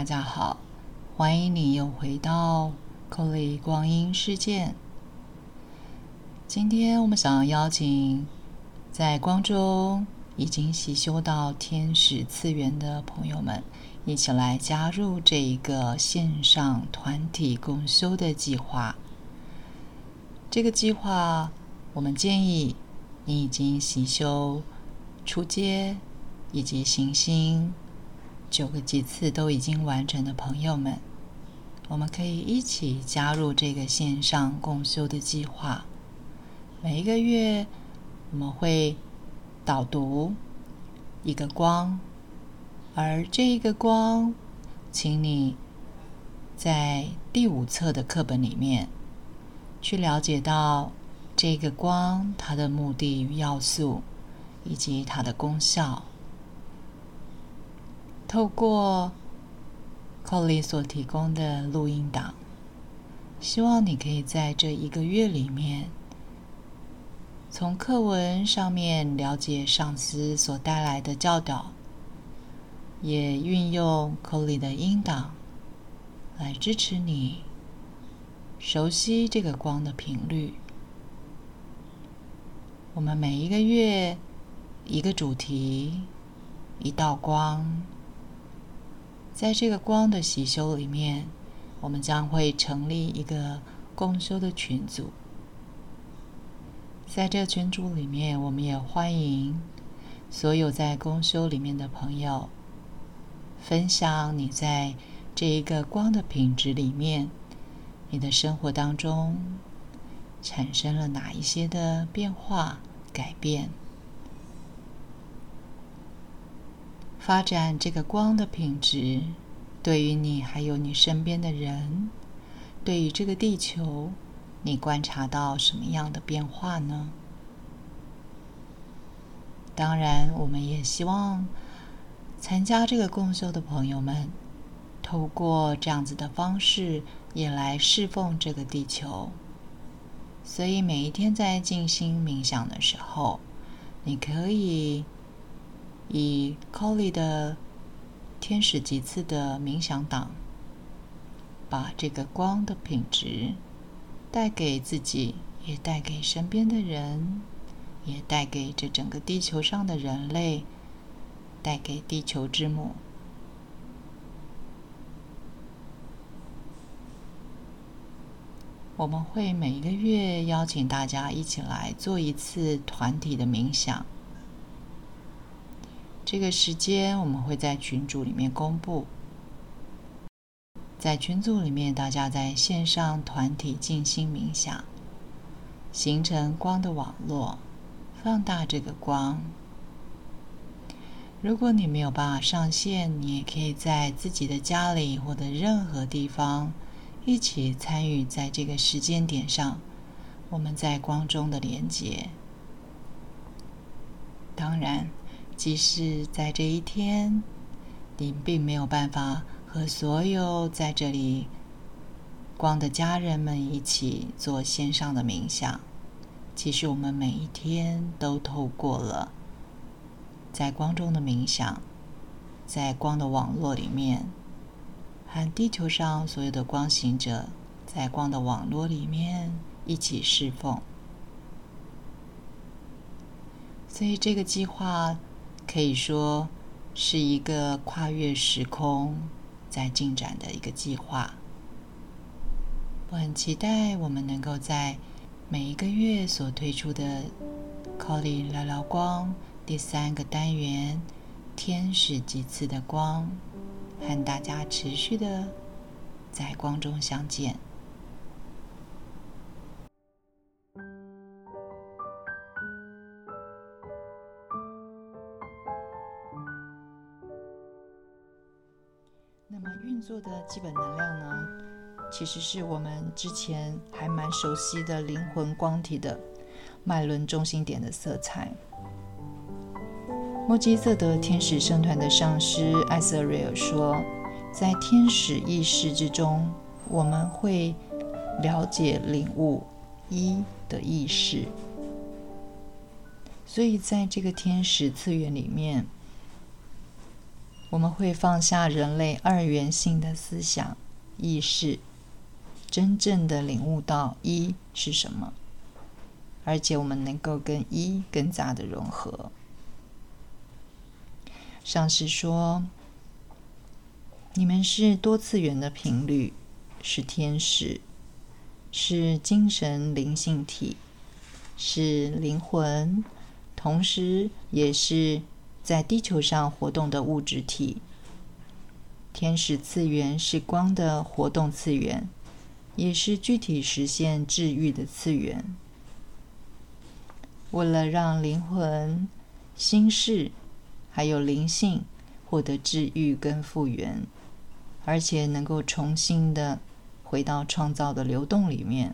大家好，欢迎你又回到克里光阴世界。今天我们想要邀请在光中已经习修到天使次元的朋友们，一起来加入这一个线上团体共修的计划。这个计划，我们建议你已经习修初阶以及行星。九个几次都已经完成的朋友们，我们可以一起加入这个线上共修的计划。每一个月，我们会导读一个光，而这一个光，请你在第五册的课本里面去了解到这个光它的目的与要素，以及它的功效。透过 Colly 所提供的录音档，希望你可以在这一个月里面，从课文上面了解上司所带来的教导，也运用 Colly 的音档来支持你熟悉这个光的频率。我们每一个月一个主题，一道光。在这个光的习修里面，我们将会成立一个共修的群组。在这群组里面，我们也欢迎所有在共修里面的朋友分享你在这一个光的品质里面，你的生活当中产生了哪一些的变化改变。发展这个光的品质，对于你还有你身边的人，对于这个地球，你观察到什么样的变化呢？当然，我们也希望参加这个共修的朋友们，透过这样子的方式，也来侍奉这个地球。所以，每一天在静心冥想的时候，你可以。以 Colly 的天使级次的冥想档，把这个光的品质带给自己，也带给身边的人，也带给这整个地球上的人类，带给地球之母。我们会每一个月邀请大家一起来做一次团体的冥想。这个时间我们会在群组里面公布，在群组里面，大家在线上团体静心冥想，形成光的网络，放大这个光。如果你没有办法上线，你也可以在自己的家里或者任何地方一起参与，在这个时间点上，我们在光中的连接。当然。即使在这一天，你并没有办法和所有在这里光的家人们一起做线上的冥想，其实我们每一天都透过了在光中的冥想，在光的网络里面，和地球上所有的光行者在光的网络里面一起侍奉。所以这个计划。可以说是一个跨越时空在进展的一个计划。我很期待我们能够在每一个月所推出的 “Colly 聊聊光”第三个单元“天使几次的光”，和大家持续的在光中相见。做的基本能量呢，其实是我们之前还蛮熟悉的灵魂光体的脉轮中心点的色彩。莫基瑟德天使圣团的上师艾瑟瑞尔说，在天使意识之中，我们会了解、领悟一的意识，所以在这个天使次元里面。我们会放下人类二元性的思想意识，真正的领悟到一是什么，而且我们能够跟一更加的融合。上师说：“你们是多次元的频率，是天使，是精神灵性体，是灵魂，同时也是在地球上活动的物质体。天使次元是光的活动次元，也是具体实现治愈的次元。为了让灵魂、心事。”还有灵性获得治愈跟复原，而且能够重新的回到创造的流动里面。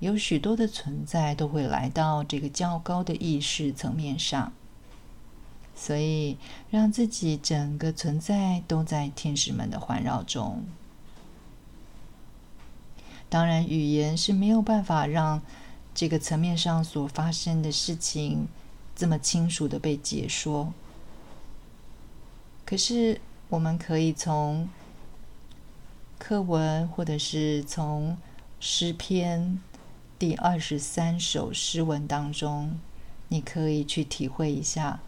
有许多的存在都会来到这个较高的意识层面上，所以让自己整个存在都在天使们的环绕中。当然，语言是没有办法让这个层面上所发生的事情这么清楚的被解说。可是，我们可以从课文，或者是从诗篇第二十三首诗文当中，你可以去体会一下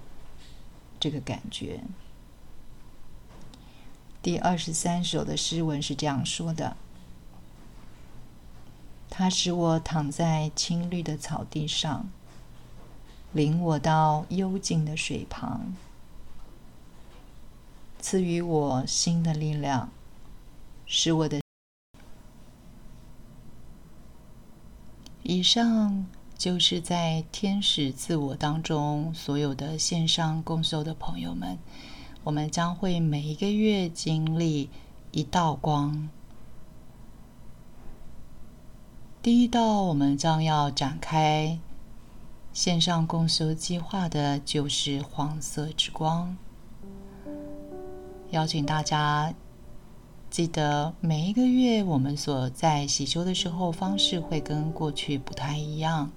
这个感觉。第二十三首的诗文是这样说的：“它使我躺在青绿的草地上，领我到幽静的水旁。”赐予我新的力量，使我的。以上就是在天使自我当中所有的线上共修的朋友们，我们将会每一个月经历一道光。第一道，我们将要展开线上共修计划的，就是黄色之光。邀请大家记得，每一个月我们所在洗修的时候方式会跟过去不太一样。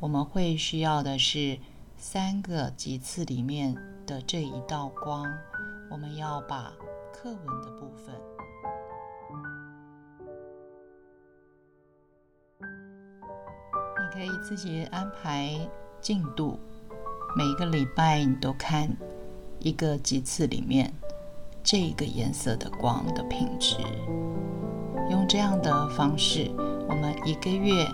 我们会需要的是三个级次里面的这一道光。我们要把课文的部分，你可以自己安排进度，每个礼拜你都看一个级次里面。这个颜色的光的品质，用这样的方式，我们一个月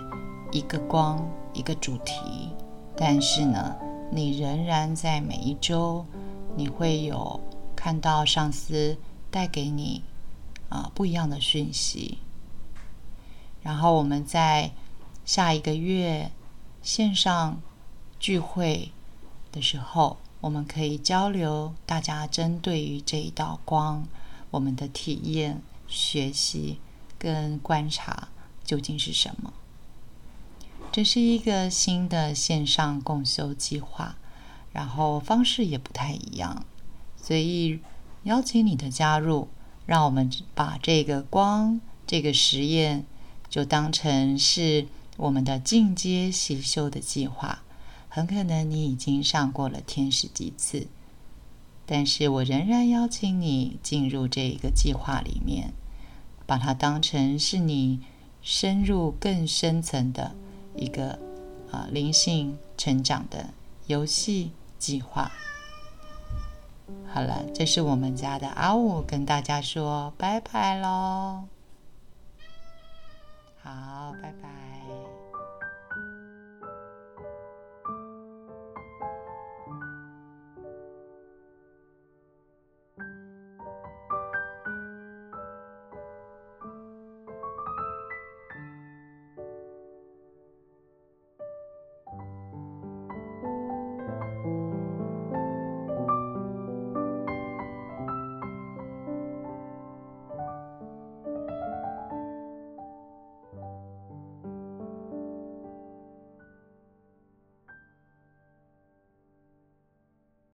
一个光一个主题，但是呢，你仍然在每一周，你会有看到上司带给你啊不一样的讯息，然后我们在下一个月线上聚会的时候。我们可以交流，大家针对于这一道光，我们的体验、学习跟观察究竟是什么？这是一个新的线上共修计划，然后方式也不太一样，所以邀请你的加入，让我们把这个光这个实验就当成是我们的进阶习修的计划。很可能你已经上过了天使几次，但是我仍然邀请你进入这一个计划里面，把它当成是你深入更深层的一个啊灵性成长的游戏计划。好了，这是我们家的阿五跟大家说拜拜喽，